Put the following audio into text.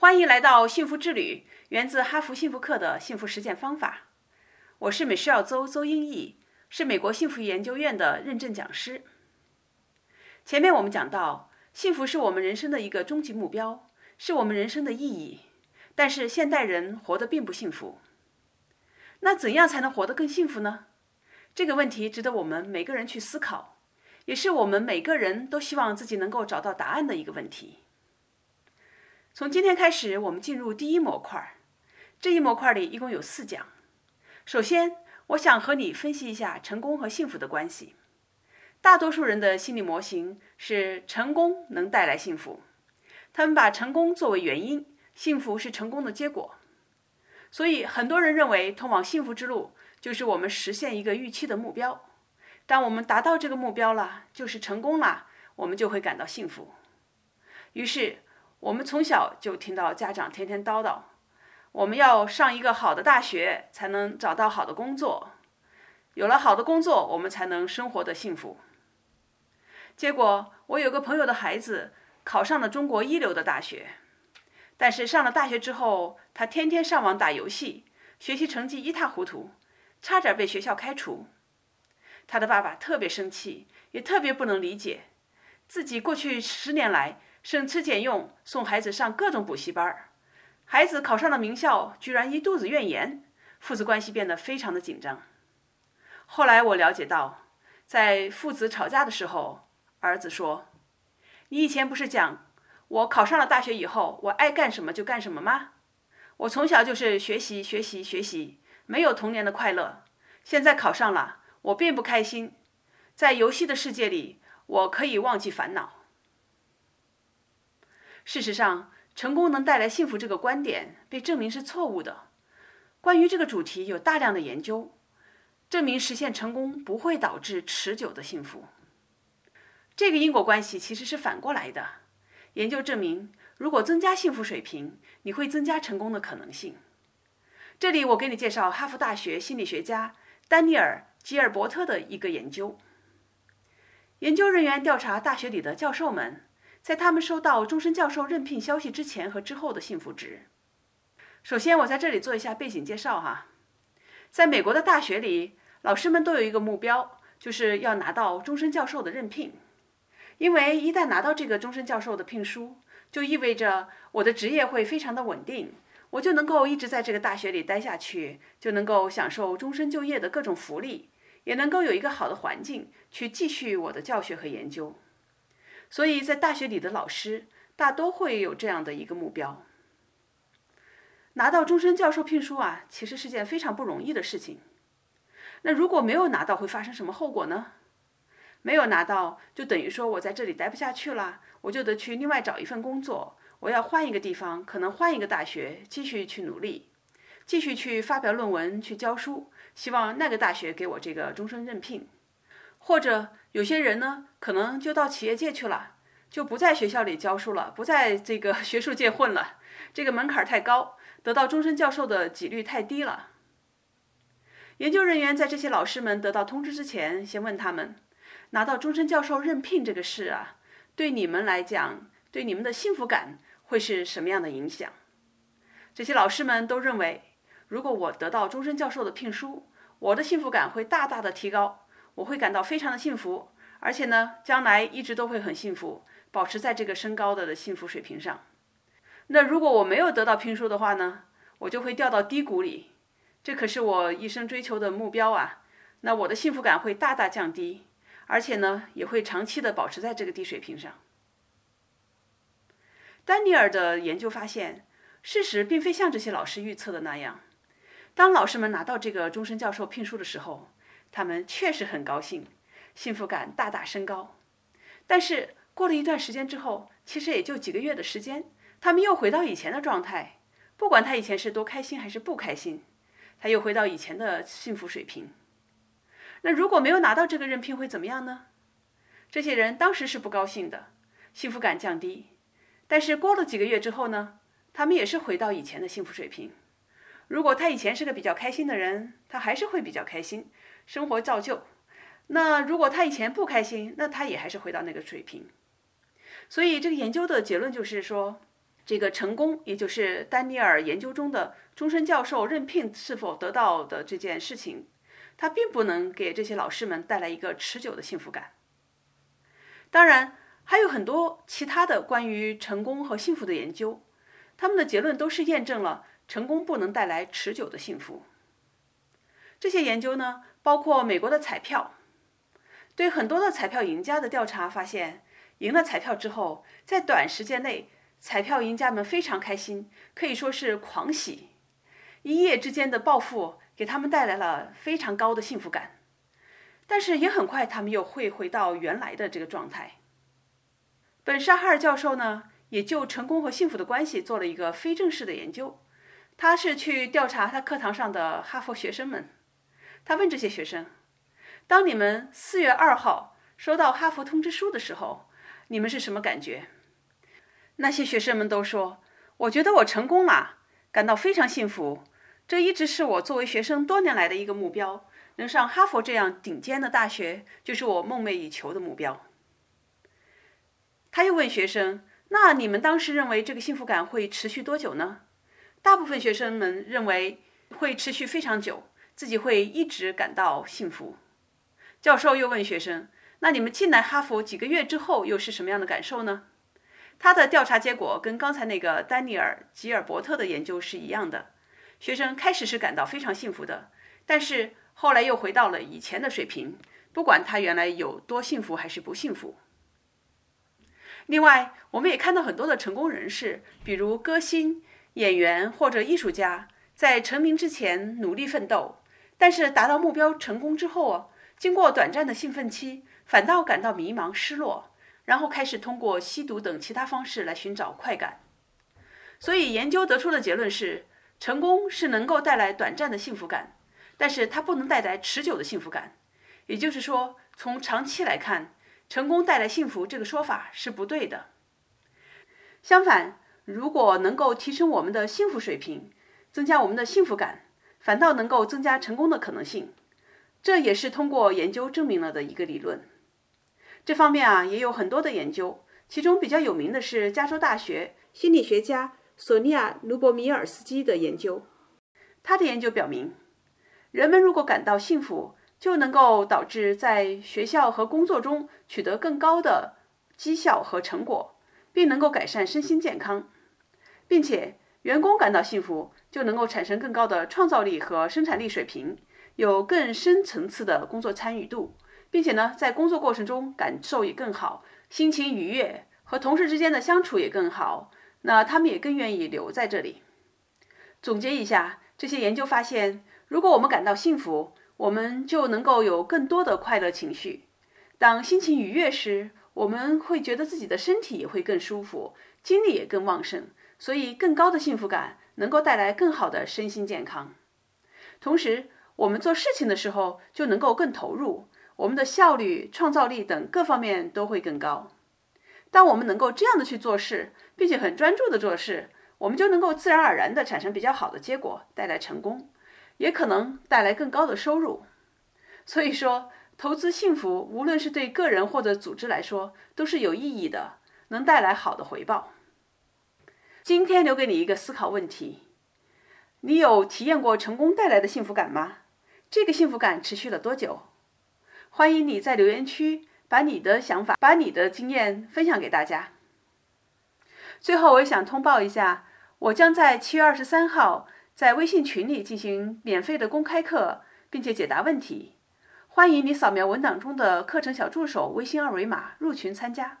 欢迎来到幸福之旅，源自哈佛幸福课的幸福实践方法。我是美诗尔邹邹英义，是美国幸福研究院的认证讲师。前面我们讲到，幸福是我们人生的一个终极目标，是我们人生的意义。但是现代人活得并不幸福。那怎样才能活得更幸福呢？这个问题值得我们每个人去思考，也是我们每个人都希望自己能够找到答案的一个问题。从今天开始，我们进入第一模块。这一模块里一共有四讲。首先，我想和你分析一下成功和幸福的关系。大多数人的心理模型是成功能带来幸福，他们把成功作为原因，幸福是成功的结果。所以，很多人认为通往幸福之路就是我们实现一个预期的目标。当我们达到这个目标了，就是成功了，我们就会感到幸福。于是，我们从小就听到家长天天叨叨，我们要上一个好的大学，才能找到好的工作。有了好的工作，我们才能生活的幸福。结果，我有个朋友的孩子考上了中国一流的大学，但是上了大学之后，他天天上网打游戏，学习成绩一塌糊涂，差点被学校开除。他的爸爸特别生气，也特别不能理解，自己过去十年来。省吃俭用送孩子上各种补习班，孩子考上了名校，居然一肚子怨言，父子关系变得非常的紧张。后来我了解到，在父子吵架的时候，儿子说：“你以前不是讲我考上了大学以后，我爱干什么就干什么吗？我从小就是学习学习学习，没有童年的快乐。现在考上了，我并不开心，在游戏的世界里，我可以忘记烦恼。”事实上，成功能带来幸福这个观点被证明是错误的。关于这个主题，有大量的研究证明，实现成功不会导致持久的幸福。这个因果关系其实是反过来的。研究证明，如果增加幸福水平，你会增加成功的可能性。这里我给你介绍哈佛大学心理学家丹尼尔·吉尔伯特的一个研究。研究人员调查大学里的教授们。在他们收到终身教授任聘消息之前和之后的幸福值。首先，我在这里做一下背景介绍哈。在美国的大学里，老师们都有一个目标，就是要拿到终身教授的任聘。因为一旦拿到这个终身教授的聘书，就意味着我的职业会非常的稳定，我就能够一直在这个大学里待下去，就能够享受终身就业的各种福利，也能够有一个好的环境去继续我的教学和研究。所以在大学里的老师大都会有这样的一个目标：拿到终身教授聘书啊，其实是件非常不容易的事情。那如果没有拿到，会发生什么后果呢？没有拿到，就等于说我在这里待不下去了，我就得去另外找一份工作，我要换一个地方，可能换一个大学，继续去努力，继续去发表论文，去教书，希望那个大学给我这个终身任聘，或者。有些人呢，可能就到企业界去了，就不在学校里教书了，不在这个学术界混了。这个门槛太高，得到终身教授的几率太低了。研究人员在这些老师们得到通知之前，先问他们：拿到终身教授任聘这个事啊，对你们来讲，对你们的幸福感会是什么样的影响？这些老师们都认为，如果我得到终身教授的聘书，我的幸福感会大大的提高。我会感到非常的幸福，而且呢，将来一直都会很幸福，保持在这个身高的的幸福水平上。那如果我没有得到聘书的话呢，我就会掉到低谷里，这可是我一生追求的目标啊。那我的幸福感会大大降低，而且呢，也会长期的保持在这个低水平上。丹尼尔的研究发现，事实并非像这些老师预测的那样，当老师们拿到这个终身教授聘书的时候。他们确实很高兴，幸福感大大升高。但是过了一段时间之后，其实也就几个月的时间，他们又回到以前的状态。不管他以前是多开心还是不开心，他又回到以前的幸福水平。那如果没有拿到这个任聘会怎么样呢？这些人当时是不高兴的，幸福感降低。但是过了几个月之后呢，他们也是回到以前的幸福水平。如果他以前是个比较开心的人，他还是会比较开心。生活照旧。那如果他以前不开心，那他也还是回到那个水平。所以这个研究的结论就是说，这个成功，也就是丹尼尔研究中的终身教授任聘是否得到的这件事情，它并不能给这些老师们带来一个持久的幸福感。当然，还有很多其他的关于成功和幸福的研究，他们的结论都是验证了成功不能带来持久的幸福。这些研究呢，包括美国的彩票，对很多的彩票赢家的调查发现，赢了彩票之后，在短时间内，彩票赢家们非常开心，可以说是狂喜，一夜之间的暴富给他们带来了非常高的幸福感。但是也很快，他们又会回到原来的这个状态。本沙哈尔教授呢，也就成功和幸福的关系做了一个非正式的研究。他是去调查他课堂上的哈佛学生们。他问这些学生：“当你们四月二号收到哈佛通知书的时候，你们是什么感觉？”那些学生们都说：“我觉得我成功了，感到非常幸福。这一直是我作为学生多年来的一个目标。能上哈佛这样顶尖的大学，就是我梦寐以求的目标。”他又问学生：“那你们当时认为这个幸福感会持续多久呢？”大部分学生们认为会持续非常久。自己会一直感到幸福。教授又问学生：“那你们进来哈佛几个月之后又是什么样的感受呢？”他的调查结果跟刚才那个丹尼尔·吉尔伯特的研究是一样的。学生开始是感到非常幸福的，但是后来又回到了以前的水平，不管他原来有多幸福还是不幸福。另外，我们也看到很多的成功人士，比如歌星、演员或者艺术家，在成名之前努力奋斗。但是达到目标成功之后啊，经过短暂的兴奋期，反倒感到迷茫、失落，然后开始通过吸毒等其他方式来寻找快感。所以研究得出的结论是，成功是能够带来短暂的幸福感，但是它不能带来持久的幸福感。也就是说，从长期来看，成功带来幸福这个说法是不对的。相反，如果能够提升我们的幸福水平，增加我们的幸福感。反倒能够增加成功的可能性，这也是通过研究证明了的一个理论。这方面啊也有很多的研究，其中比较有名的是加州大学心理学家索尼娅·卢博米尔斯基的研究。他的研究表明，人们如果感到幸福，就能够导致在学校和工作中取得更高的绩效和成果，并能够改善身心健康，并且。员工感到幸福，就能够产生更高的创造力和生产力水平，有更深层次的工作参与度，并且呢，在工作过程中感受也更好，心情愉悦，和同事之间的相处也更好。那他们也更愿意留在这里。总结一下，这些研究发现，如果我们感到幸福，我们就能够有更多的快乐情绪。当心情愉悦时，我们会觉得自己的身体也会更舒服，精力也更旺盛。所以，更高的幸福感能够带来更好的身心健康。同时，我们做事情的时候就能够更投入，我们的效率、创造力等各方面都会更高。当我们能够这样的去做事，并且很专注的做事，我们就能够自然而然的产生比较好的结果，带来成功，也可能带来更高的收入。所以说，投资幸福，无论是对个人或者组织来说，都是有意义的，能带来好的回报。今天留给你一个思考问题：你有体验过成功带来的幸福感吗？这个幸福感持续了多久？欢迎你在留言区把你的想法、把你的经验分享给大家。最后，我也想通报一下，我将在七月二十三号在微信群里进行免费的公开课，并且解答问题。欢迎你扫描文档中的课程小助手微信二维码入群参加。